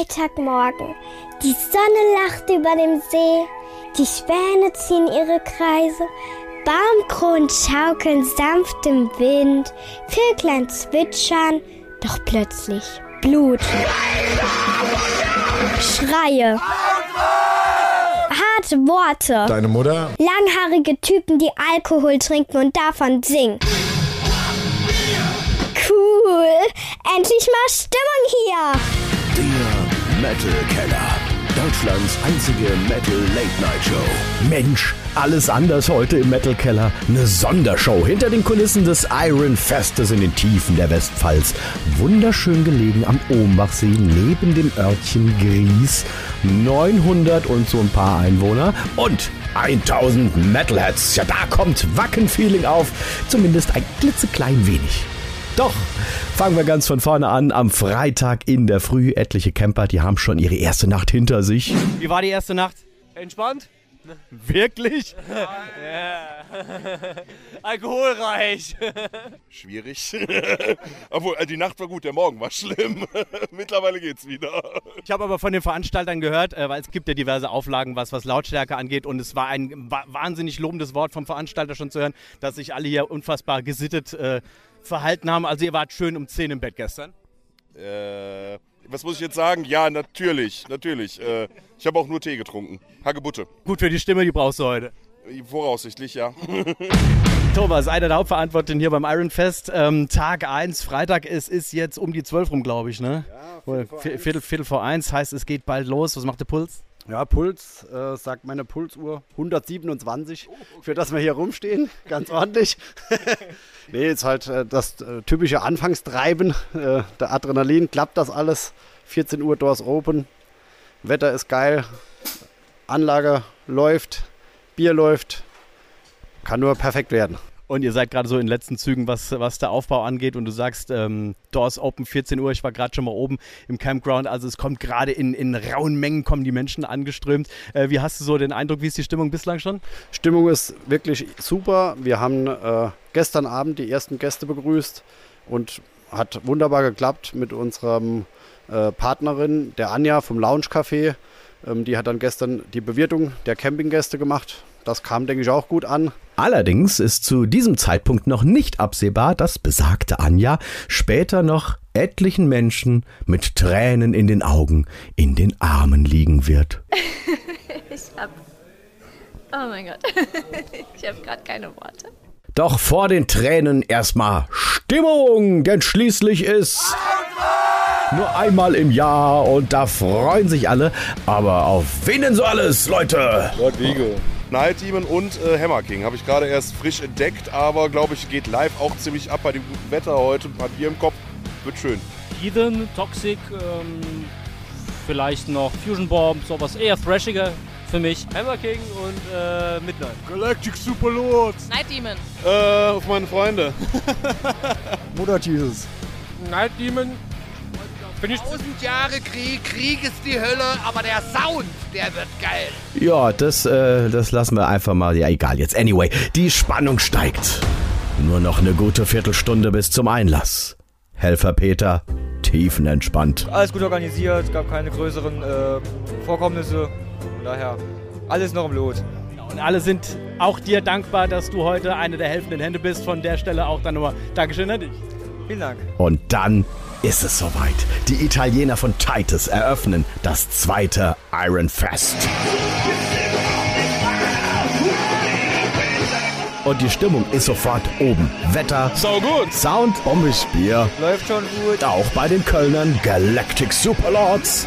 Freitagmorgen. Die Sonne lacht über dem See. Die Schwäne ziehen ihre Kreise. Baumkronen schaukeln sanft im Wind. Vöglein zwitschern, doch plötzlich Blut. Schreie. Harte Worte. Deine Mutter? Langhaarige Typen, die Alkohol trinken und davon singen. Cool. Endlich mal Stimmung hier. Metal Keller. Deutschlands einzige Metal Late Night Show. Mensch, alles anders heute im Metal Keller. Eine Sondershow hinter den Kulissen des Iron Festes in den Tiefen der Westpfalz. Wunderschön gelegen am Ohmbachsee neben dem Örtchen Gries. 900 und so ein paar Einwohner und 1000 Metalheads. Ja, da kommt Wacken-Feeling auf. Zumindest ein klitzeklein wenig. Doch, fangen wir ganz von vorne an. Am Freitag in der Früh, etliche Camper, die haben schon ihre erste Nacht hinter sich. Wie war die erste Nacht? Entspannt? Wirklich? Alkoholreich. Schwierig. Obwohl, äh, die Nacht war gut, der Morgen war schlimm. Mittlerweile geht's wieder. Ich habe aber von den Veranstaltern gehört, äh, weil es gibt ja diverse Auflagen, was, was Lautstärke angeht. Und es war ein wa wahnsinnig lobendes Wort vom Veranstalter schon zu hören, dass sich alle hier unfassbar gesittet äh, verhalten haben. Also ihr wart schön um 10 im Bett gestern. Äh, was muss ich jetzt sagen? Ja, natürlich, natürlich. Äh, ich habe auch nur Tee getrunken. Hagebutte. Gut für die Stimme, die brauchst du heute. Voraussichtlich, ja. Thomas, einer der Hauptverantwortlichen hier beim Iron Fest. Ähm, Tag 1, Freitag, es ist jetzt um die 12 rum, glaube ich, ne? Ja, Viertel vor, Viertel, Viertel vor eins heißt, es geht bald los. Was macht der Puls? Ja, Puls, äh, sagt meine Pulsuhr, 127, für das wir hier rumstehen, ganz ordentlich. nee, ist halt äh, das äh, typische Anfangstreiben, äh, der Adrenalin, klappt das alles. 14 Uhr Doors Open, Wetter ist geil, Anlage läuft, Bier läuft, kann nur perfekt werden. Und ihr seid gerade so in den letzten Zügen, was, was der Aufbau angeht. Und du sagst, ähm, Doors Open 14 Uhr. Ich war gerade schon mal oben im Campground. Also es kommt gerade in, in rauen Mengen kommen die Menschen angeströmt. Äh, wie hast du so den Eindruck, wie ist die Stimmung bislang schon? Stimmung ist wirklich super. Wir haben äh, gestern Abend die ersten Gäste begrüßt und hat wunderbar geklappt mit unserem äh, Partnerin, der Anja vom Lounge Café. Ähm, die hat dann gestern die Bewirtung der Campinggäste gemacht. Das kam, denke ich, auch gut an. Allerdings ist zu diesem Zeitpunkt noch nicht absehbar, dass besagte Anja später noch etlichen Menschen mit Tränen in den Augen in den Armen liegen wird. ich hab. Oh mein Gott. ich habe gerade keine Worte. Doch vor den Tränen erstmal Stimmung, denn schließlich ist nur einmal im Jahr und da freuen sich alle. Aber auf wen denn so alles, Leute? Rodrigo. Night Demon und äh, Hammer King habe ich gerade erst frisch entdeckt, aber glaube ich geht live auch ziemlich ab bei dem guten Wetter heute. Ein paar Bier im Kopf, wird schön. Heathen, Toxic, ähm, vielleicht noch Fusion Bomb, sowas eher thrashiger für mich. Hammer King und äh, Midnight. Galactic Superlords. Night Demon. Äh, auf meine Freunde. Mutter Jesus. Night Demon. Bin ich Tausend Jahre Krieg, Krieg ist die Hölle, aber der Sound, der wird geil. Ja, das, äh, das lassen wir einfach mal. Ja, egal jetzt. Anyway, die Spannung steigt. Nur noch eine gute Viertelstunde bis zum Einlass. Helfer Peter, tiefenentspannt. Alles gut organisiert, gab keine größeren äh, Vorkommnisse. Von daher, alles noch im Lot. Und alle sind auch dir dankbar, dass du heute eine der helfenden Hände bist. Von der Stelle auch dann nur Dankeschön an dich. Vielen Dank. Und dann ist es soweit. Die Italiener von Titus eröffnen das zweite Iron Fest. Und die Stimmung ist sofort oben. Wetter, Sau gut. Sound, bombiges Bier. Läuft schon gut. Auch bei den Kölnern Galactic Superlords.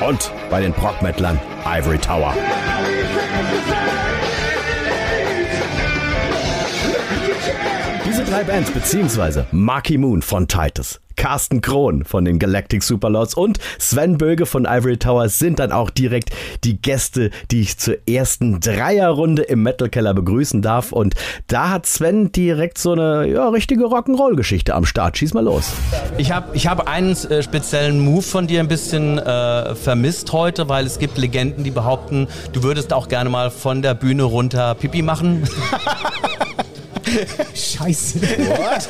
Und bei den Prog-Mettlern Ivory Tower. Diese drei Bands, beziehungsweise Marky Moon von Titus, Carsten Krohn von den Galactic Superlords und Sven Böge von Ivory Tower sind dann auch direkt die Gäste, die ich zur ersten Dreierrunde im Metal Keller begrüßen darf. Und da hat Sven direkt so eine ja, richtige Rock'n'Roll-Geschichte am Start. Schieß mal los. Ich habe ich hab einen äh, speziellen Move von dir ein bisschen äh, vermisst heute, weil es gibt Legenden, die behaupten, du würdest auch gerne mal von der Bühne runter Pipi machen. Scheiße. What?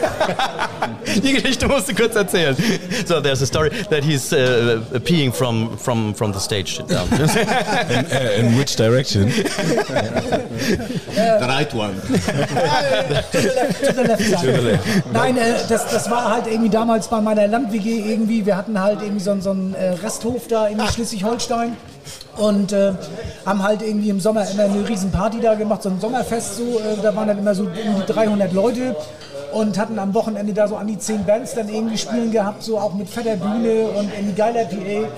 Die Geschichte musst du kurz erzählen. So there's a story that he's uh, peeing from from from the stage down. in, uh, in which direction? The right one. to the left, to the left side. To the left. Nein, äh, das, das war halt irgendwie damals bei meiner Land-WG irgendwie. Wir hatten halt irgendwie so, so einen äh, Resthof da in Schleswig-Holstein. Und äh, haben halt irgendwie im Sommer immer eine riesen Party da gemacht, so ein Sommerfest so. Äh, da waren dann immer so um die 300 Leute und hatten am Wochenende da so an die 10 Bands dann irgendwie spielen gehabt, so auch mit fetter Bühne und irgendwie geiler PA.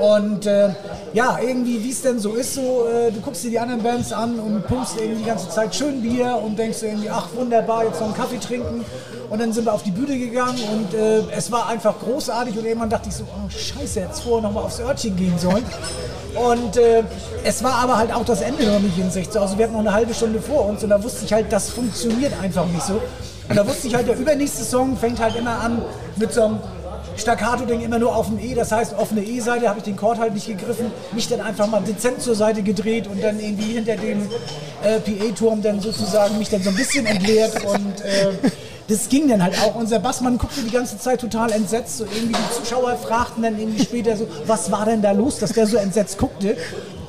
Und äh, ja, irgendwie, wie es denn so ist, so, äh, du guckst dir die anderen Bands an und pumpst irgendwie die ganze Zeit schön Bier und denkst dir irgendwie, ach wunderbar, jetzt noch einen Kaffee trinken. Und dann sind wir auf die Bühne gegangen und äh, es war einfach großartig und irgendwann dachte ich so, oh scheiße, jetzt vorher nochmal aufs Örtchen gehen sollen. Und äh, es war aber halt auch das Ende noch nicht in 16. Also wir hatten noch eine halbe Stunde vor uns und da wusste ich halt, das funktioniert einfach nicht so. Und da wusste ich halt, der übernächste Song fängt halt immer an mit so einem Staccato-Ding immer nur auf dem E, das heißt auf eine E-Seite habe ich den Chord halt nicht gegriffen, mich dann einfach mal dezent zur Seite gedreht und dann irgendwie hinter dem äh, PA-Turm dann sozusagen mich dann so ein bisschen entleert und äh, das ging dann halt auch. Unser Bassmann guckte die ganze Zeit total entsetzt, so irgendwie die Zuschauer fragten dann irgendwie später so, was war denn da los, dass der so entsetzt guckte.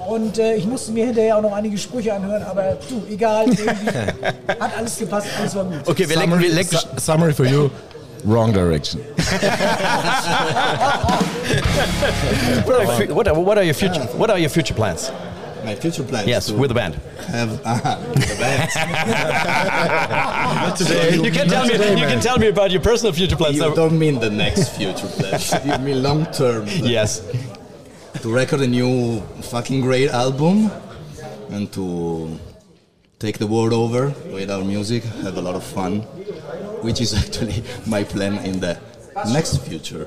Und äh, ich musste mir hinterher auch noch einige Sprüche anhören, aber du, egal, irgendwie hat alles gepasst, alles war gut. Okay, wir lenken, wir lenken. Su- Summary for you. Wrong direction. what, are, fu- what, are, what are your future What are your future plans? My future plans. Yes, with the band. Have uh, the band. Today. You can tell me. You can tell me about your personal future plans. You don't mean the next future plans. You mean long term. Yes. To record a new fucking great album and to take the world over with our music, have a lot of fun, which is actually my plan in the next future.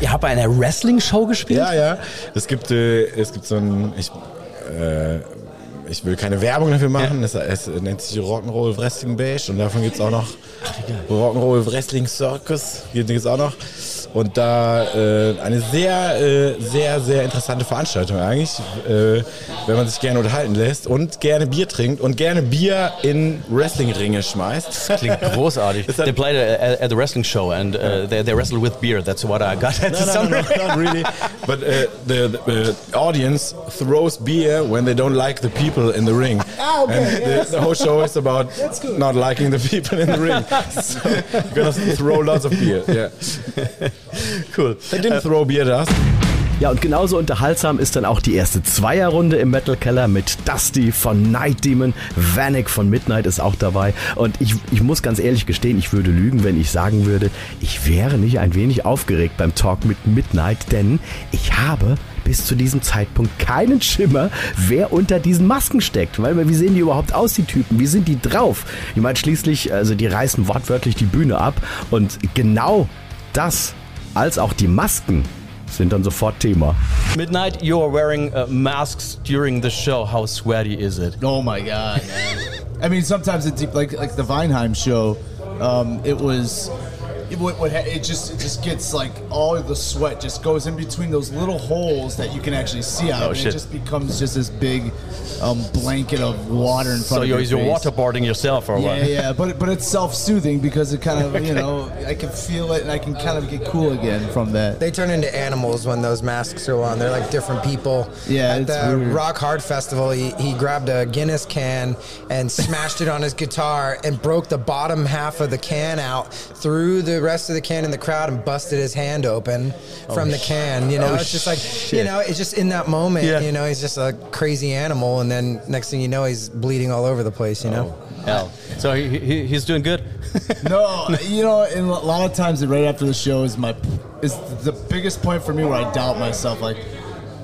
Ihr habt bei einer Wrestling-Show gespielt? Ja, ja. Es gibt, äh, es gibt so ein. Ich, äh, ich will keine Werbung dafür machen. Es, es nennt sich Rock'n'Roll Wrestling Bash und davon gibt es auch noch Rock'n'Roll Wrestling Circus. Gibt es auch noch. Und da äh, eine sehr, äh, sehr, sehr interessante Veranstaltung eigentlich, äh, wenn man sich gerne unterhalten lässt und gerne Bier trinkt und gerne Bier in Wrestlingringe schmeißt. Klingt großartig. They played at, at the wrestling show and uh, they, they wrestled with beer. That's what I got at the No, no, no, not really. But uh, the, the uh, audience throws beer when they don't like the people in the ring. Ah, okay, And yeah, the, the whole show is about not liking the people in the ring. so you're gonna throw lots of beer. Yeah. Cool. They didn't throw beer at us. Ja, und genauso unterhaltsam ist dann auch die erste Zweierrunde im Metal Keller mit Dusty von Night Demon, Vanek von Midnight ist auch dabei. Und ich, ich muss ganz ehrlich gestehen, ich würde lügen, wenn ich sagen würde, ich wäre nicht ein wenig aufgeregt beim Talk mit Midnight, denn ich habe bis zu diesem Zeitpunkt keinen Schimmer, wer unter diesen Masken steckt. Weil wie sehen die überhaupt aus, die Typen? Wie sind die drauf? Ich meine, schließlich, also die reißen wortwörtlich die Bühne ab. Und genau das, als auch die Masken, sind dann sofort Thema. Midnight, you are wearing uh, masks during the show. How sweaty is it? Oh my god. I mean, sometimes it's like like the Weinheim show. Um, it was. It, what, what, ha- it just it just gets like all of the sweat just goes in between those little holes that you can actually see out. Oh, of, and shit. It just becomes just this big um, blanket of water in front So of you're, you're face. waterboarding yourself or yeah, what? yeah, yeah, but but it's self-soothing because it kind of you know I can feel it and I can kind of get cool again from that. They turn into animals when those masks are on. They're like different people. Yeah, At it's the weird. Rock Hard Festival, he, he grabbed a Guinness can and smashed it on his guitar and broke the bottom half of the can out, through the rest of the can in the crowd and busted his hand open Oh, from the can. You know, oh, it's just like, shit. you know, it's just in that moment, Yeah. you know, he's just a crazy animal. And then next thing you know, he's bleeding all over the place, you know? Oh, hell. So he, he, he's doing good? no, you know, and a lot of times right after the show is my is the biggest point for me where I doubt myself. Like,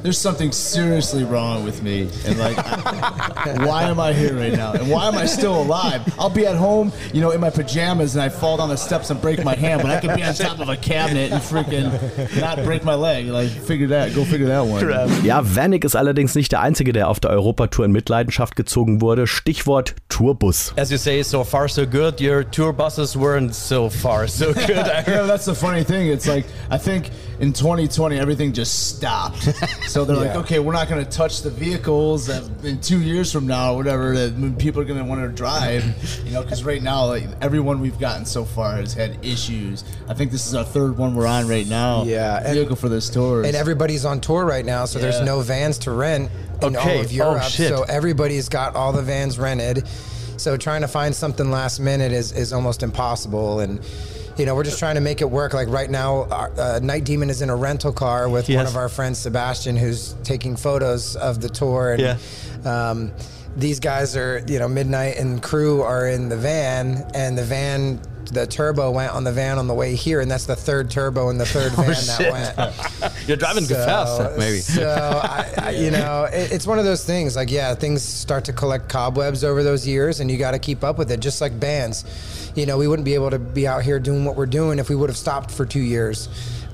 there's something seriously wrong with me, and like, why am I here right now? And why am I still alive? I'll be at home, you know, in my pajamas, and I fall down the steps and break my hand, but I could be on top of a cabinet and freaking not break my leg. Like, figure that, go figure that one. Ja, Vanek ist allerdings nicht der Einzige, der auf der Europatour in Mitleidenschaft gezogen wurde. Stichwort Tourbus. As you say, so far so good. Your tour buses weren't so far so good. yeah, that's the funny thing. It's like I think in 2020 everything just stopped. So they're like, okay, we're not going to touch the vehicles that in two years from now, or whatever, that people are going to want to drive. You know, because right now, like everyone we've gotten so far has had issues. I think this is our third one we're on right now. Yeah, and- vehicle for this tour. And everybody's on tour right now, so there's no vans to rent in Okay. all of Oh, Europe. shit. So everybody's got all the vans rented. So trying to find something last minute is, is almost impossible. And you know, we're just trying to make it work. Like right now, our, uh, Night Demon is in a rental car with one of our friends, Sebastian, who's taking photos of the tour. And, Yeah. um, these guys are, you know, Midnight and crew are in the van, and the van, the turbo went on the van on the way here, and that's the third turbo in the third oh, van that went. You're driving So- fast, maybe. So, I, I, you know, it, it's one of those things. Like, yeah, things start to collect cobwebs over those years, and you got to keep up with it. Just like bands, you know, we wouldn't be able to be out here doing what we're doing if we would have stopped for two years.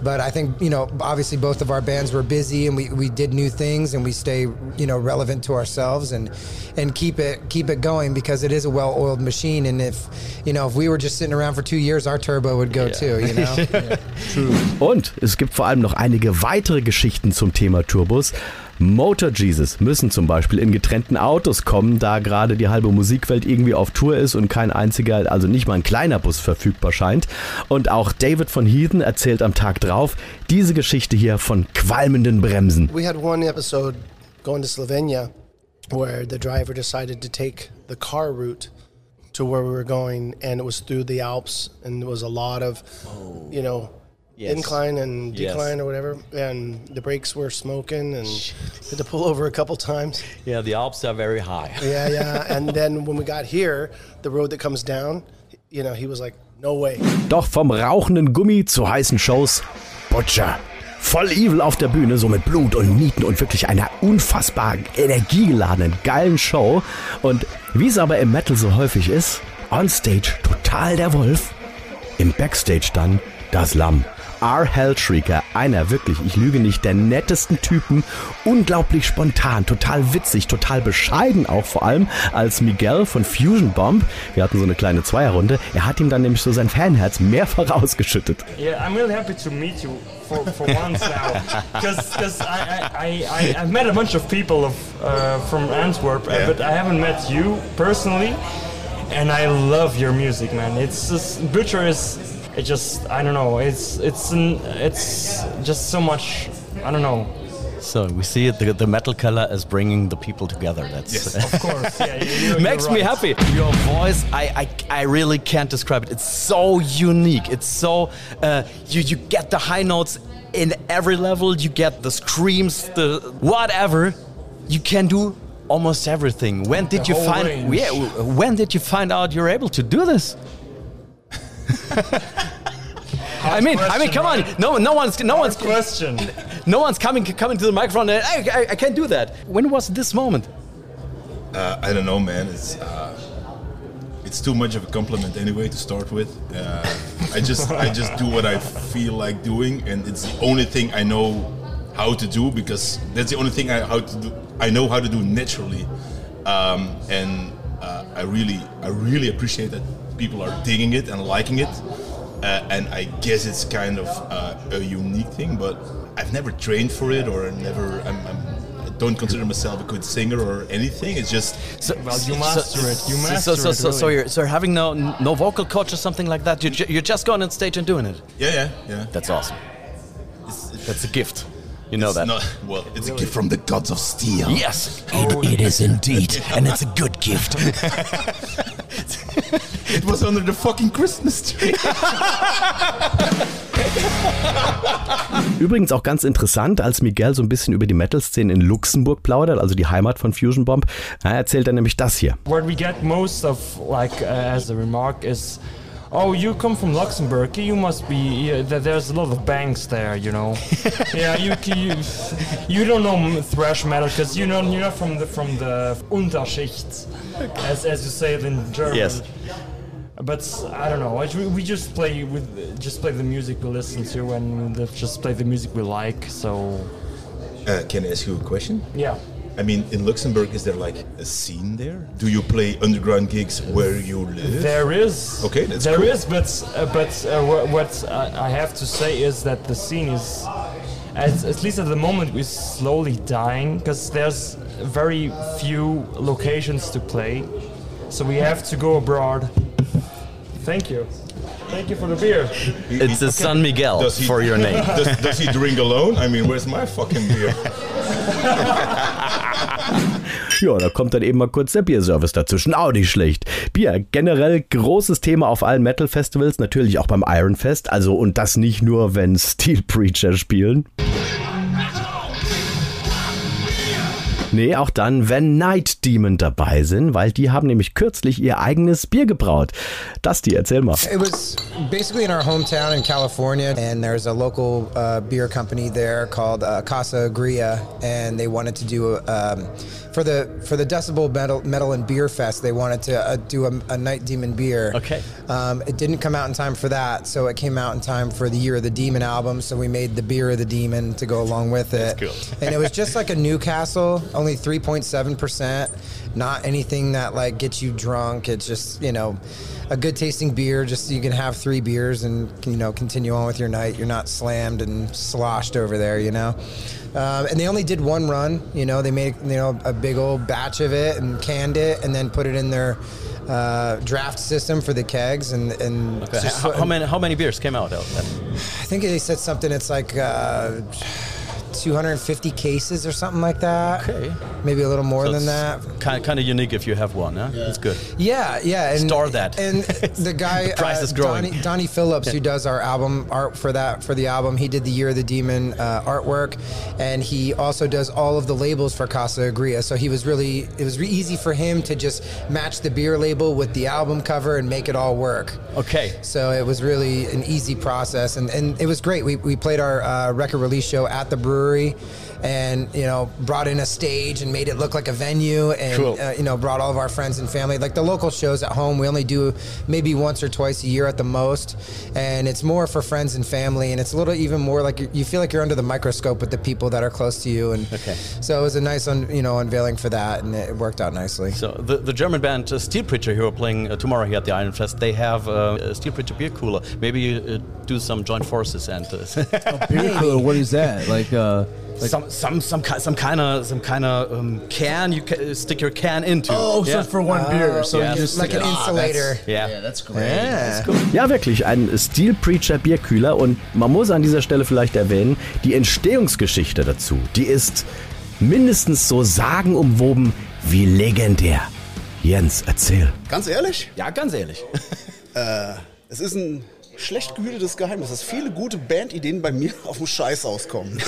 But I think, you know, obviously both of our bands were busy, and we, we did new things, and we stay, you know, relevant to ourselves, and and keep it keep it going because it is a well-oiled machine. And if, you know, if we were just sitting around for two years, our turbo would go too. You know. True. Und es gibt vor allem noch einige weitere Geschichten zum Thema Turbos. Motor Jesus müssen zum Beispiel in getrennten Autos kommen, da gerade die halbe Musikwelt irgendwie auf Tour ist und kein einziger, also nicht mal ein kleiner Bus verfügbar scheint. Und auch David von Heathen erzählt am Tag drauf diese Geschichte hier von qualmenden Bremsen. We had one episode going to Slovenia where the driver decided to take the car route to where we were going, and it was through the Alps, and there was a lot of, you know, Yes. incline and Yes. decline or whatever, and the brakes were smoking, and had to pull over a couple times. Yeah, the Alps are very high. Yeah, yeah. and then when we got here, the road that comes down, you know, he was like, "No way." Doch vom rauchenden Gummi zu heißen Shows, Butcher. Voll evil auf der Bühne, so mit Blut und Nieten und wirklich einer unfassbar energiegeladenen, geilen Show. Und wie es aber im Metal so häufig ist, on stage total der Wolf, im Backstage dann das Lamm. R. Hellshrieker, einer wirklich, ich lüge nicht, der nettesten Typen, unglaublich spontan, total witzig, total bescheiden auch vor allem, als Miguel von Fusion Bomb, wir hatten so eine kleine Zweierrunde, er hat ihm dann nämlich so sein Fanherz mehrfach ausgeschüttet. Yeah, I'm really happy to meet you for, for once now, because I, I, I, I've met a bunch of people of, uh, from Antwerp, uh, but I haven't met you personally, and I love your music, man. It's just Butcher is, it just I don't know, it's it's an, it's just so much, I don't know. So we see it, the, the metal color is bringing the people together. That's Yes, of course. Yeah, you- you're makes me happy. Your voice, I, I, I really can't describe it. It's so unique. It's so uh, you you get the high notes in every level. You get the screams, the whatever. You can do almost everything. When did The you find? range. Yeah, when did you find out you're able to do this? I mean, I mean, question, come on! right? No, no one's, no one's question. No one's coming, coming to the microphone. And, I, I, I can't do that. When was this moment? Uh, I don't know, man. It's uh, it's too much of a compliment anyway to start with. Uh, I just I just do what I feel like doing, and it's the only thing I know how to do because that's the only thing I how to do. I know how to do naturally, um, and uh, I really I really appreciate that people are digging it and liking it. Uh, and I guess it's kind of uh, a unique thing, but I've never trained for it or never. I'm, I'm, I don't consider myself a good singer or anything. It's just Well, you master it. You So, master so, it. so, so really. you're, so you're having no, no vocal coach or something like that? You're, ju- you're just going on stage and doing it? Yeah, yeah, yeah. That's awesome. That's a gift. You know It's that. not- well, it's a gift from the gods of steel. Yes. It- it is indeed, and it's a good gift. it was under the fucking Christmas tree. Übrigens auch ganz interessant, als Miguel so ein bisschen über die Metal-Szene in Luxemburg plaudert, also die Heimat von Fusion Bomb, da erzählt er nämlich das hier. What we get most of, like, uh, as a remark, is, "Oh, you come from Luxembourg. You must be. Yeah, there's a lot of banks there, you know. yeah, you, you you don't know thrash metal because you know you're not from the from the Unterschicht, as as you say it in German. Yes. But I don't know. We we just play with just play the music we listen to and just play the music we like. So Uh, can I ask you a question? Yeah. I mean, in Luxembourg, is there like a scene there? Do you play underground gigs where you live? There is. Okay, that's There cool. is, but uh, but uh, wha- what I I have to say is that the scene is at, at least at the moment we're slowly dying because there's very few locations to play so we have to go abroad thank you thank you for the beer It's a San Miguel Does he- for your name. does, does he drink alone? I mean, where's my fucking beer? Ja, da kommt dann eben mal kurz der Bierservice dazwischen. Auch nicht schlecht. Bier, generell großes Thema auf allen Metal-Festivals, natürlich auch beim Iron Fest. Also, und das nicht nur, wenn Steel Preacher spielen. Nee, auch dann, wenn Night Demon dabei sind, weil die haben nämlich kürzlich ihr eigenes Bier gebraut. Das die, erzähl mal. It was basically in our hometown in California, and there's a local uh, beer company there called uh, Casa Agria, and they wanted to do um, for the for the Decibel Metal, Metal and Beer Fest. They wanted to uh, do a, a Night Demon beer. Okay. Um, it didn't come out in time for that, so it came out in time for the Year of the Demon album. So we made the Beer of the Demon to go along with it. That's cool. and it was just like a Newcastle, only 3.7 percent. Not anything that like gets you drunk. It's just you know a good tasting beer. Just so you can have three beers and you know continue on with your night. You're not slammed and sloshed over there. You know. Um, and they only did one run. You know, they made you know a big old batch of it and canned it, and then put it in their uh, draft system for the kegs. And and Okay. How, how many how many beers came out of that? I think they said something. It's like uh, 250 cases or something like that. Okay. Maybe a little more So than that. Kind kind of unique if you have one, huh? It's good. Yeah, yeah. And, Store that. And the guy, The price uh, is growing. Donnie, Donnie Phillips, who does our album art for that for the album, he did the Year of the Demon uh, artwork, and he also does all of the labels for Casa Agria. So he was really, it was easy for him to just match the beer label with the album cover and make it all work. Okay. So it was really an easy process, and, and it was great. We, we played our uh, record release show at the brewery, and you know brought in a stage and made it look like a venue, and Cool. uh, you know brought all of our friends and family. Like the local shows at home, we only do maybe once or twice a year at the most, and it's more for friends and family, and it's a little even more like you- you feel like you're under the microscope with the people that are close to you, and Okay. so it was a nice un, you know unveiling for that, and it worked out nicely. So the, the German band uh, Steel Preacher who are playing uh, tomorrow here at the Iron Fest, they have uh, a Steel Preacher beer cooler. Maybe you uh, do some joint forces and uh, Beer cooler, what is that? Like, uh, like some some some ki- some kind of some kind of um, can you ca- stick your can into. Oh, so it's for one beer, so you Yes. just- Like an Ah, insulator. that's- Yeah. Yeah, that's great. Yeah. That's cool. Ja, wirklich, ein Steel Preacher Bierkühler und man muss an dieser Stelle vielleicht erwähnen, die Entstehungsgeschichte dazu, die ist mindestens so sagenumwoben wie legendär. Jens, erzähl. Ganz ehrlich? Ja, ganz ehrlich. äh, es ist ein schlecht gehütetes Geheimnis, dass viele gute Bandideen bei mir auf dem Scheiß auskommen.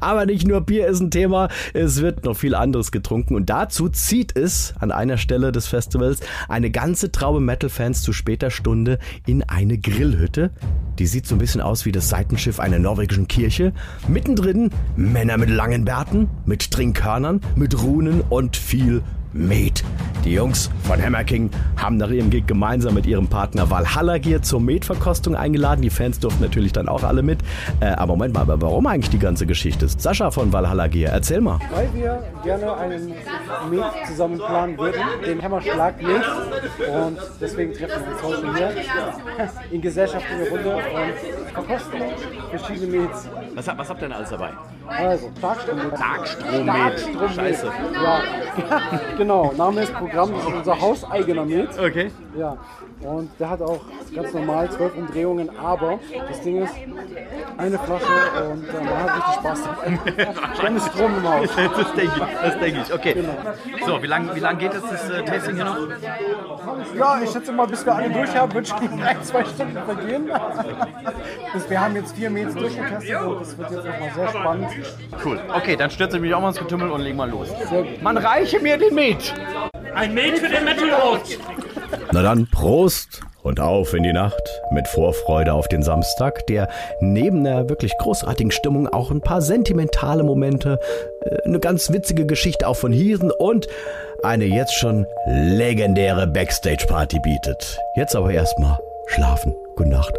Aber nicht nur Bier ist ein Thema, es wird noch viel anderes getrunken und dazu zieht es an einer Stelle des Festivals eine ganze Traube Metal-Fans zu später Stunde in eine Grillhütte. Die sieht so ein bisschen aus wie das Seitenschiff einer norwegischen Kirche. Mittendrin Männer mit langen Bärten, mit Trinkhörnern, mit Runen und viel Met. Die Jungs von Hammer King haben nach ihrem Gig gemeinsam mit ihrem Partner Valhalla Gear zur Metverkostung eingeladen. Die Fans durften natürlich dann auch alle mit. Äh, aber Moment mal, aber warum eigentlich die ganze Geschichte? Sascha von Valhalla Gear, erzähl mal. Weil wir gerne einen Met zusammen planen würden, den Hammerschlag Met. Und deswegen treffen wir uns heute hier in gesellschaftlicher Runde und verkosten verschiedene Mets. Was, was habt ihr denn alles dabei? Also. Darkstrom-Met. Darkstrom-Met. Scheiße. Ja, genau. Name ist Programm, das ist unser hauseigener Met. Okay. Ja. Und der hat auch ganz normal 12 Umdrehungen, aber das Ding ist, eine Flasche und äh, man hat richtig Spaß. Dann ist Strom im Haus. Das denke ich, das denke ich. Okay. Genau. So, wie lange wie lang geht jetzt das äh, Tasting hier noch? Ja, ich schätze mal, bis wir alle durch haben, wird schon ein, zwei Stunden vergehen. Das, wir haben jetzt vier Mädels durchgetestet und das wird jetzt nochmal sehr spannend. Cool. Okay, dann stürze ich mich auch mal ins Getümmel und leg mal los. Man reiche mir den Met. Ein Met für den Metal Road. Na dann, Prost und auf in die Nacht mit Vorfreude auf den Samstag, der neben der wirklich großartigen Stimmung auch ein paar sentimentale Momente, äh, eine ganz witzige Geschichte auch von Hieren und eine jetzt schon legendäre Backstage-Party bietet. Jetzt aber erstmal schlafen. Gute Nacht.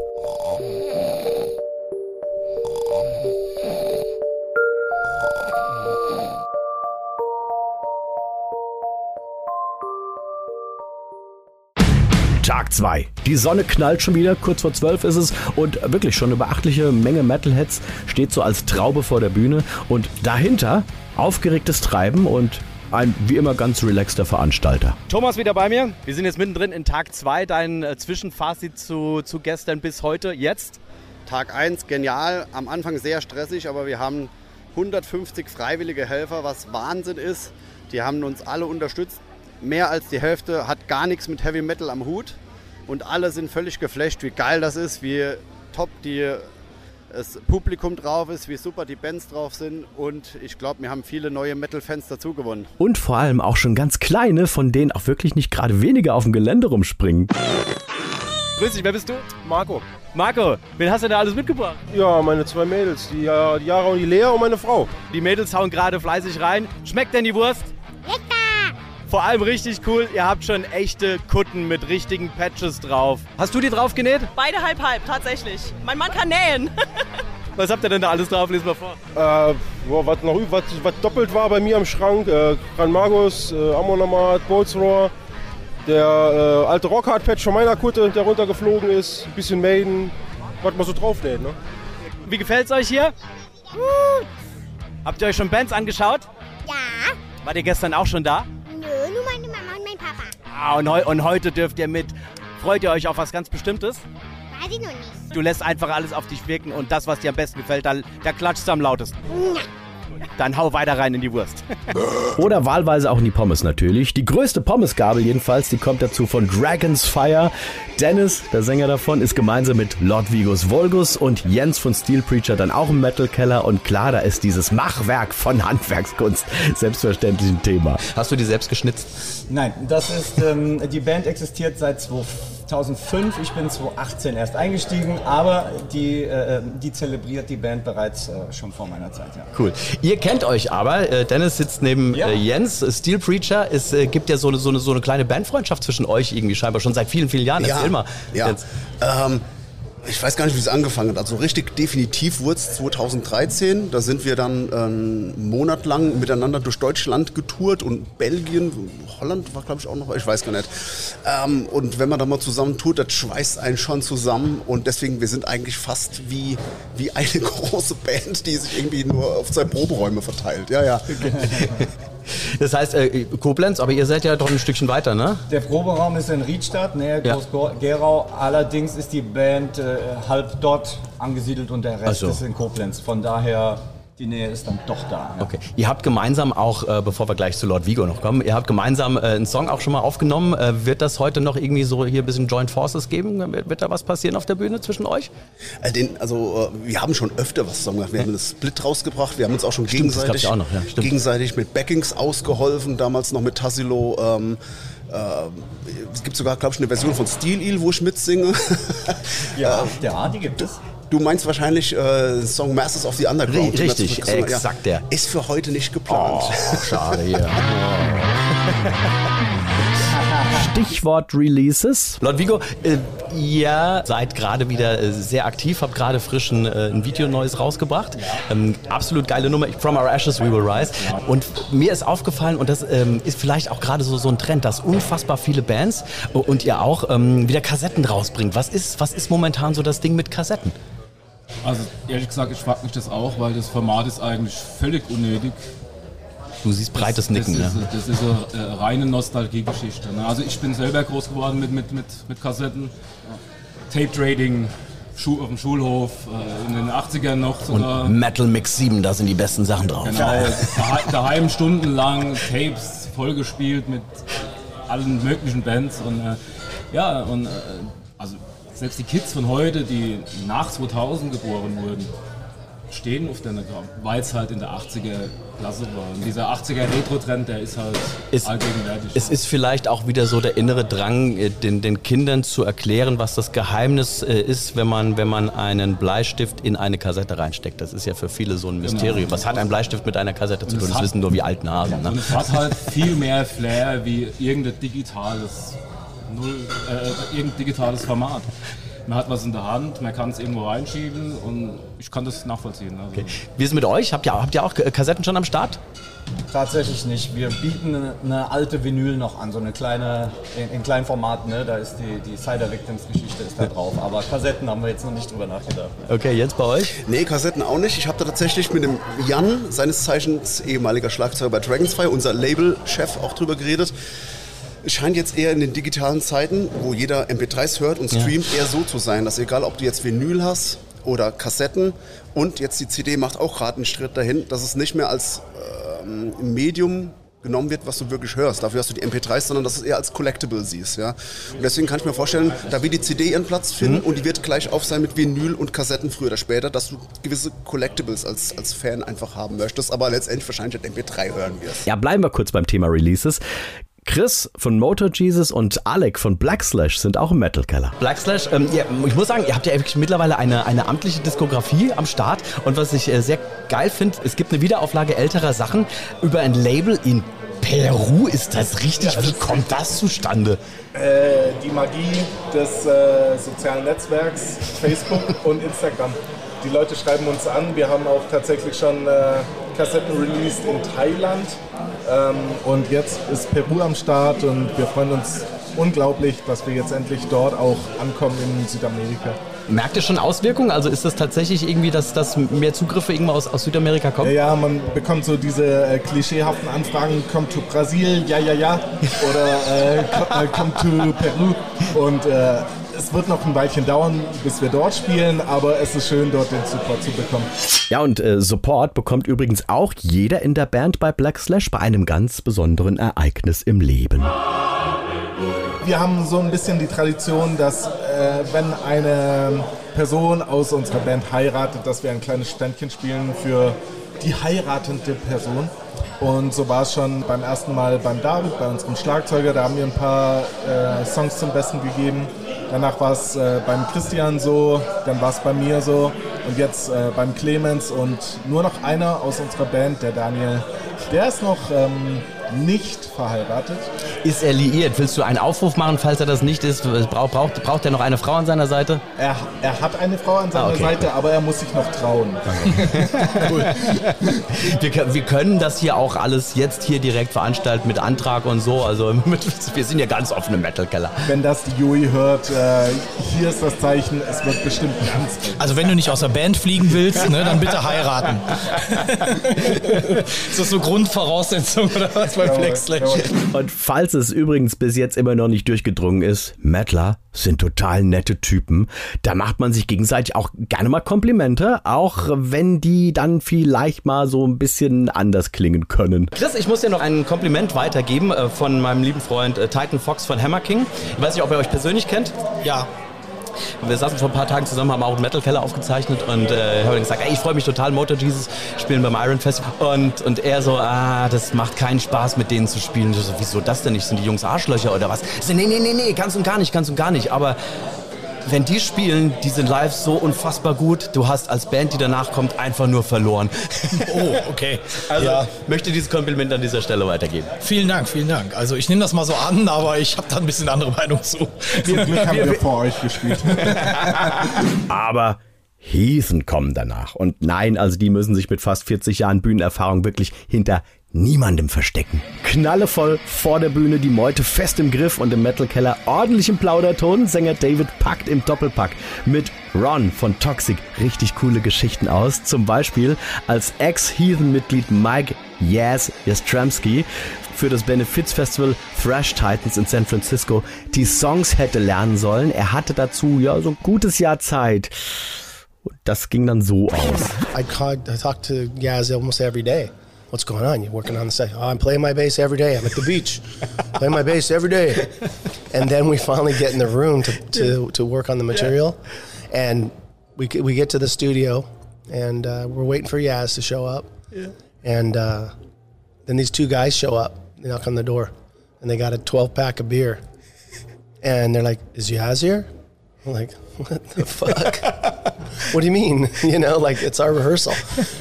Tag 2. Die Sonne knallt schon wieder, kurz vor 12 ist es und wirklich schon eine beachtliche Menge Metalheads steht so als Traube vor der Bühne und dahinter aufgeregtes Treiben und ein wie immer ganz relaxter Veranstalter. Thomas wieder bei mir. Wir sind jetzt mittendrin in Tag 2. Dein äh, Zwischenfazit zu, zu gestern bis heute. Jetzt? Tag 1 genial, am Anfang sehr stressig, aber wir haben 150 freiwillige Helfer, was Wahnsinn ist. Die haben uns alle unterstützt. Mehr als die Hälfte hat gar nichts mit Heavy Metal am Hut und alle sind völlig geflasht, wie geil das ist, wie top die, das Publikum drauf ist, wie super die Bands drauf sind und ich glaube, wir haben viele neue Metal-Fans dazu gewonnen. Und vor allem auch schon ganz kleine, von denen auch wirklich nicht gerade wenige auf dem Gelände rumspringen. Grüß dich, wer bist du? Marco. Marco, wen hast du da alles mitgebracht? Ja, meine zwei Mädels, die, äh, die Jara und die Lea und meine Frau. Die Mädels hauen gerade fleißig rein. Schmeckt denn die Wurst? Vor allem richtig cool, ihr habt schon echte Kutten mit richtigen Patches drauf. Hast du die drauf genäht? Beide halb halb, tatsächlich. Mein Mann kann nähen. Was habt ihr denn da alles drauf? Lies mal vor. Äh, boah, was, noch, was, was doppelt war bei mir am Schrank, äh, Gran Magus, äh, Ammonamat, Bolzrohr, der äh, alte Rockhard-Patch von meiner Kutte, der runtergeflogen ist, ein bisschen Maiden, was man so draufnäht. Ne? Wie gefällt's euch hier? Habt ihr euch schon Bands angeschaut? Ja. Wart ihr gestern auch schon da? Papa. Ah, und, heu und heute dürft ihr mit. Freut ihr euch auf was ganz Bestimmtes? Weiß ich noch nicht. Du lässt einfach alles auf dich wirken und das, was dir am besten gefällt, da, da klatschst du am lautesten. Ja. Dann hau weiter rein in die Wurst. Oder wahlweise auch in die Pommes natürlich. Die größte Pommesgabel jedenfalls, die kommt dazu von Dragon's Fire. Dennis, der Sänger davon, ist gemeinsam mit Lord Vigos Volgus und Jens von Steel Preacher dann auch im Metal Keller. Und klar, da ist dieses Machwerk von Handwerkskunst selbstverständlich ein Thema. Hast du die selbst geschnitzt? Nein, das ist, ähm, die Band existiert seit 2005. Ich bin 2018 erst eingestiegen, aber die, äh, die zelebriert die Band bereits äh, schon vor meiner Zeit. Ja. Cool. Ihr kennt euch aber. Äh, Dennis sitzt neben Ja. äh, Jens, Steel Preacher. Es äh, gibt ja so eine, so, eine, so eine kleine Bandfreundschaft zwischen euch irgendwie scheinbar schon seit vielen, vielen Jahren. Erzähl mal. Ja. Ähm, ich weiß gar nicht, wie es angefangen hat. Also richtig definitiv wurde es 2013. Da sind wir dann ähm, einen Monat lang miteinander durch Deutschland getourt und Belgien, Holland war glaube ich auch noch, ich weiß gar nicht. Ähm, und wenn man da mal zusammen tut, das schweißt einen schon zusammen. Und deswegen, wir sind eigentlich fast wie, wie eine große Band, die sich irgendwie nur auf zwei Proberäume verteilt. Ja, ja. Das heißt, äh, Koblenz, aber ihr seid ja doch ein Stückchen weiter, ne? Der Proberaum ist in Riedstadt, nähe Ja. Groß-Gerau. Allerdings ist die Band äh, halb dort angesiedelt und der Rest so. ist in Koblenz. Von daher, die Nähe ist dann doch da. Ja. Okay. Ihr habt gemeinsam auch, äh, bevor wir gleich zu Lord Vigo noch kommen, ihr habt gemeinsam äh, einen Song auch schon mal aufgenommen. Äh, wird das heute noch irgendwie so hier ein bisschen Joint Forces geben? Wird, wird da was passieren auf der Bühne zwischen euch? Äh, Den, also äh, wir haben schon öfter was zusammen gemacht. Wir haben einen Split rausgebracht. Wir haben uns auch schon Stimmt, gegenseitig, auch noch, ja, stimmt. gegenseitig mit Backings ausgeholfen. Damals noch mit Tassilo. Ähm, äh, es gibt sogar, glaube ich, eine Version von Steel Eel, wo ich mitsinge. Ja, der die gibt es. Du meinst wahrscheinlich äh, Song Masters of the Underground. Ri- richtig, Ja, exakt der. Ist für heute nicht geplant. Oh, schade hier. Stichwort Releases. Lord Vigo, äh, ihr seid gerade wieder äh, sehr aktiv, habt gerade frisch ein, äh, ein Video Neues rausgebracht. Ähm, absolut geile Nummer, From Our Ashes We Will Rise. Und mir ist aufgefallen, und das ähm, ist vielleicht auch gerade so, so ein Trend, dass unfassbar viele Bands äh, und ihr auch ähm, wieder Kassetten rausbringt. Was ist, was ist momentan so das Ding mit Kassetten? Also ehrlich gesagt, ich frage mich das auch, weil das Format ist eigentlich völlig unnötig. Du siehst breites das, Nicken, das ne? ist, das ist eine äh, reine Nostalgiegeschichte. Ne? Also ich bin selber groß geworden mit, mit, mit, mit Kassetten. Tape Trading, Schu auf dem Schulhof, äh, in den 80ern noch sogar. Und Metal Mix 7, da sind die besten Sachen drauf. Genau, daheim, daheim stundenlang Tapes vollgespielt mit allen möglichen Bands und äh, ja, und äh, also selbst die Kids von heute, die nach 2000 geboren wurden, stehen auf der weil es halt in der 80er Klasse war. Und dieser 80er Retro-Trend, der ist halt Ist- allgegenwärtig. Es ist vielleicht auch wieder so der innere Drang, äh, den, den Kindern zu erklären, was das Geheimnis äh, ist, wenn man, wenn man einen Bleistift in eine Kassette reinsteckt. Das ist ja für viele so ein Mysterium. Was hat ein Bleistift mit einer Kassette zu tun? es Das hat- wissen nur wie alten Hasen. Ne? Und es hat halt viel mehr Flair wie irgendein digitales, Null, äh, irgendein digitales Format. man hat was in der Hand, man kann es irgendwo reinschieben und ich kann das nachvollziehen. Also. Wie ist es mit euch? Habt ihr, habt ihr auch K- Kassetten schon am Start? Tatsächlich nicht. Wir bieten eine, eine alte Vinyl noch an, so eine kleine, in, in kleinen Format, ne? Da ist die, die Cider Victims Geschichte ist da drauf. Aber Kassetten haben wir jetzt noch nicht drüber nachgedacht. Okay, jetzt bei euch? Nee, Kassetten auch nicht. Ich habe da tatsächlich mit dem Jan, seines Zeichens ehemaliger Schlagzeuger bei Dragonfly, unser Labelchef, auch drüber geredet. Es scheint jetzt eher in den digitalen Zeiten, wo jeder MP3s hört und Ja. streamt, eher so zu sein, dass egal, ob du jetzt Vinyl hast oder Kassetten und jetzt die CD macht auch gerade einen Schritt dahin, dass es nicht mehr als ähm, Medium genommen wird, was du wirklich hörst. Dafür hast du die MP3s, sondern dass du es eher als Collectible siehst. Ja? Und deswegen kann ich mir vorstellen, da wird die CD ihren Platz finden und die wird gleich auf sein mit Vinyl und Kassetten früher oder später, dass du gewisse Collectibles als, als Fan einfach haben möchtest, aber letztendlich wahrscheinlich halt MP3 hören wirst. Ja, bleiben wir kurz beim Thema Releases. Chris von Motor Jesus und Alec von Black Slash sind auch im Metal Keller. Black Slash, ähm, ja, ich muss sagen, ihr habt ja wirklich mittlerweile eine, eine amtliche Diskografie am Start. Und was ich äh, sehr geil finde, es gibt eine Wiederauflage älterer Sachen über ein Label in Peru. Ist das richtig? Wie kommt das zustande? Äh, die Magie des äh, sozialen Netzwerks, Facebook und Instagram. Die Leute schreiben uns an. Wir haben auch tatsächlich schon äh, Kassetten released in Thailand. Ähm, und jetzt ist Peru am Start und wir freuen uns unglaublich, dass wir jetzt endlich dort auch ankommen in Südamerika. Merkt ihr schon Auswirkungen? Also ist das tatsächlich irgendwie, dass, dass mehr Zugriffe irgendwann aus, aus Südamerika kommen? Ja, ja, man bekommt so diese äh, klischeehaften Anfragen, kommt to Brasil, ja, ja, ja, oder äh, ko- äh, kommt to Peru. Und äh, es wird noch ein Weilchen dauern, bis wir dort spielen, aber es ist schön, dort den Support zu bekommen. Ja, und äh, Support bekommt übrigens auch jeder in der Band bei Black Slash bei einem ganz besonderen Ereignis im Leben. Wir haben so ein bisschen die Tradition, dass äh, wenn eine Person aus unserer Band heiratet, dass wir ein kleines Ständchen spielen für die heiratende Person. Und so war es schon beim ersten Mal beim David, bei unserem Schlagzeuger. Da haben wir ein paar äh, Songs zum Besten gegeben. Danach war es äh, beim Christian so, dann war es bei mir so und jetzt äh, beim Clemens und nur noch einer aus unserer Band, der Daniel, der ist noch ähm, nicht verheiratet. Ist er liiert? Willst du einen Aufruf machen, falls er das nicht ist? Braucht, braucht, braucht er noch eine Frau an seiner Seite? Er, er hat eine Frau an seiner Ah, okay. Seite, aber er muss sich noch trauen. Wir, kö- wir können das hier auch alles jetzt hier direkt veranstalten mit Antrag und so. Also mit, wir sind ja ganz offen im Metal Keller. Wenn das die Jui hört, äh, hier ist das Zeichen, es wird bestimmt ganz Also wenn du nicht aus der Band fliegen willst, ne, dann bitte heiraten. ist das so Grundvoraussetzung oder was bei Flex Slash? Und falls es übrigens bis jetzt immer noch nicht durchgedrungen ist, Mettler sind total nette Typen. Da macht man sich gegenseitig auch gerne mal Komplimente, auch wenn die dann vielleicht mal so ein bisschen anders klingen können. Chris, ich muss dir noch ein Kompliment weitergeben äh, von meinem lieben Freund äh, Titan Fox von Hammer King. Ich weiß nicht, ob ihr euch persönlich kennt. Ja. Wir saßen vor ein paar Tagen zusammen, haben auch einen Metal Keller aufgezeichnet und äh, habe dann gesagt, ey, ich freue mich total, Motor Jesus spielen beim Iron Festival. Und, und er so, ah, das macht keinen Spaß mit denen zu spielen. Ich so, wieso das denn nicht? Sind die Jungs Arschlöcher oder was? Ich so, nee, nee, nee, nee, ganz und gar nicht, ganz und gar nicht. Aber wenn die spielen, die sind live so unfassbar gut. Du hast als Band, die danach kommt, einfach nur verloren. Oh, okay. Also Ja. möchte dieses Kompliment an dieser Stelle weitergeben. Vielen Dank, vielen Dank. Also ich nehme das mal so an, aber ich habe da ein bisschen andere Meinung zu. Zum Glück haben wir vor euch gespielt. Aber Heathen kommen danach. Und nein, also die müssen sich mit fast 40 Jahren Bühnenerfahrung wirklich hinter niemandem verstecken. Knallevoll vor der Bühne, die Meute fest im Griff und im Metal-Keller ordentlich im Plauderton. Sänger David packt im Doppelpack mit Ron von Toxic richtig coole Geschichten aus. Zum Beispiel als Ex-Heathen-Mitglied Mike Yaz Jastrzemski für das Benefits-Festival Thrash Titans in San Francisco die Songs hätte lernen sollen. Er hatte dazu ja so ein gutes Jahr Zeit. Und das ging dann so aus. I, called, I talk to Yaz almost every day. What's going on? You're working on the set? Oh, I'm playing my bass every day. I'm at the beach, playing my bass every day. And then we finally get in the room to, to, to work on the material, and we we get to the studio, and uh, we're waiting for Yaz to show up. Yeah. And uh, then these two guys show up. They knock on the door, and they got a 12 pack of beer, and they're like, "Is Yaz here?" I'm like, "What the fuck?" what do you mean? You know, like it's our rehearsal.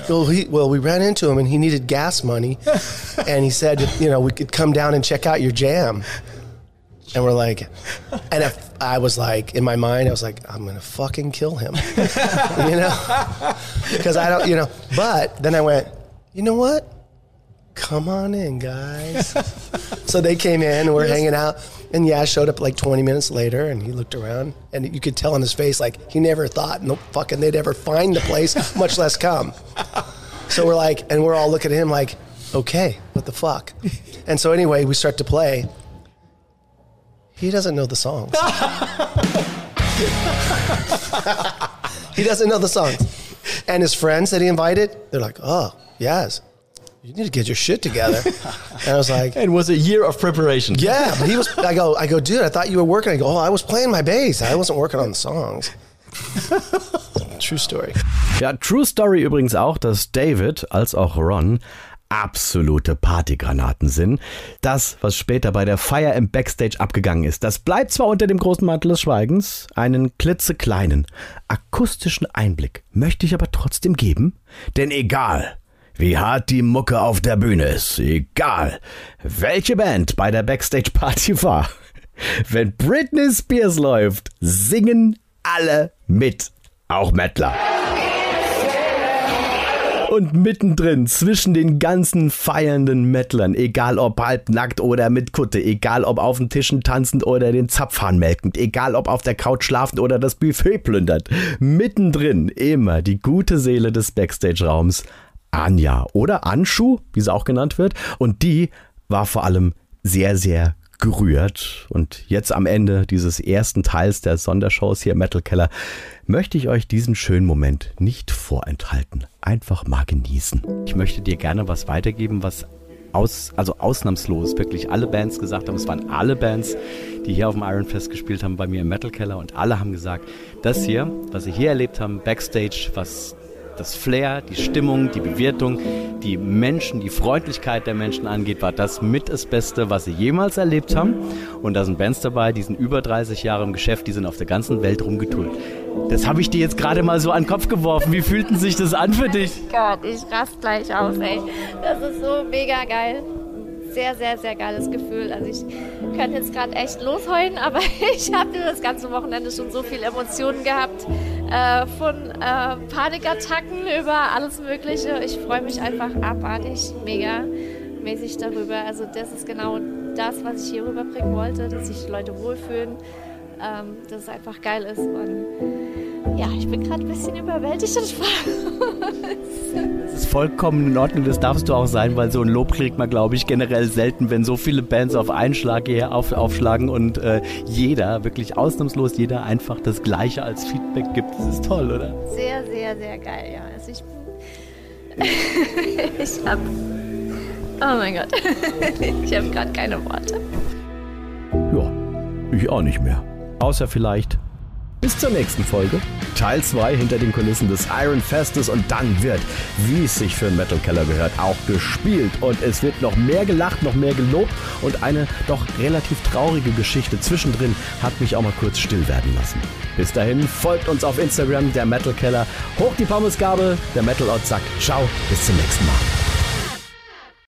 well, he, well, we ran into him and he needed gas money, and he said, you know, we could come down and check out your jam. And we're like, and if I was like, in my mind, I was like, I'm gonna fucking kill him, you know, because I don't, you know. But then I went, you know what? Come on in, guys. so they came in, and we're hanging out, and yeah, showed up like 20 minutes later, and he looked around, and you could tell on his face like he never thought, no fucking, they'd ever find the place, much less come. So we're like, and we're all looking at him like, okay, what the fuck? And so anyway, we start to play. He doesn't know the songs. he doesn't know the songs. And his friends that he invited, they're like, oh, yes, you need to get your shit together. And I was like, It was a year of preparation. yeah, but he was, I go, I go, dude, I thought you were working. I go, oh, I was playing my bass. I wasn't working on the songs. True story. Ja, True Story übrigens auch, dass David als auch Ron absolute Partygranaten sind. Das, was später bei der Feier im Backstage abgegangen ist, das bleibt zwar unter dem großen Mantel des Schweigens, einen klitzekleinen, akustischen Einblick möchte ich aber trotzdem geben, denn egal, wie hart die Mucke auf der Bühne ist, egal, welche Band bei der Backstage-Party war, wenn Britney Spears läuft, singen alle mit, auch Mettler. Und mittendrin, zwischen den ganzen feiernden Mettlern, egal ob halbnackt oder mit Kutte, egal ob auf den Tischen tanzend oder den Zapfhahn melkend, egal ob auf der Couch schlafend oder das Buffet plündert, mittendrin immer die gute Seele des Backstage-Raums, Anja oder Anschu, wie sie auch genannt wird. Und die war vor allem sehr, sehr gerührt. Und jetzt am Ende dieses ersten Teils der Sondershows hier im Metal Keller möchte ich euch diesen schönen Moment nicht vorenthalten. Einfach mal genießen. Ich möchte dir gerne was weitergeben, was aus, also ausnahmslos wirklich alle Bands gesagt haben. Es waren alle Bands, die hier auf dem Iron Fest gespielt haben, bei mir im Metal Keller und alle haben gesagt, das hier, was sie hier erlebt haben, Backstage, was das Flair, die Stimmung, die Bewirtung, die Menschen, die Freundlichkeit der Menschen angeht, war das mit das Beste, was sie jemals erlebt haben. Und da sind Bands dabei, die sind über 30 Jahre im Geschäft, die sind auf der ganzen Welt rumgetullt. Das habe ich dir jetzt gerade mal so an den Kopf geworfen. Wie fühlten sich das an für dich? Gott, ich rast gleich aus, ey. Das ist so mega geil. Sehr, sehr, sehr geiles Gefühl. Also ich könnte jetzt gerade echt losheulen, aber ich habe das ganze Wochenende schon so viele Emotionen gehabt. Äh, von äh, Panikattacken über alles Mögliche. Ich freue mich einfach abartig, mega mäßig darüber. Also das ist genau das, was ich hier rüberbringen wollte, dass sich Leute wohlfühlen, ähm, dass es einfach geil ist. Und ja, ich bin gerade ein bisschen überwältigt. Das ist vollkommen in Ordnung, das darfst du auch sein, weil so ein Lob kriegt man, glaube ich, generell selten, wenn so viele Bands auf einen Schlag hier auf, aufschlagen und äh, jeder, wirklich ausnahmslos jeder, einfach das Gleiche als Feedback gibt. Das ist toll, oder? Sehr, sehr, sehr geil, ja. Also ich, ich hab, oh mein Gott, ich habe gerade keine Worte. Ja, ich auch nicht mehr. Außer vielleicht bis zur nächsten Folge. Teil 2 hinter den Kulissen des Iron Festes und dann wird, wie es sich für einen Metal Keller gehört, auch gespielt und es wird noch mehr gelacht, noch mehr gelobt und eine doch relativ traurige Geschichte zwischendrin hat mich auch mal kurz still werden lassen. Bis dahin folgt uns auf Instagram, der Metal Keller. Hoch die Pommesgabe, der Metal Ort sagt Ciao, bis zum nächsten Mal.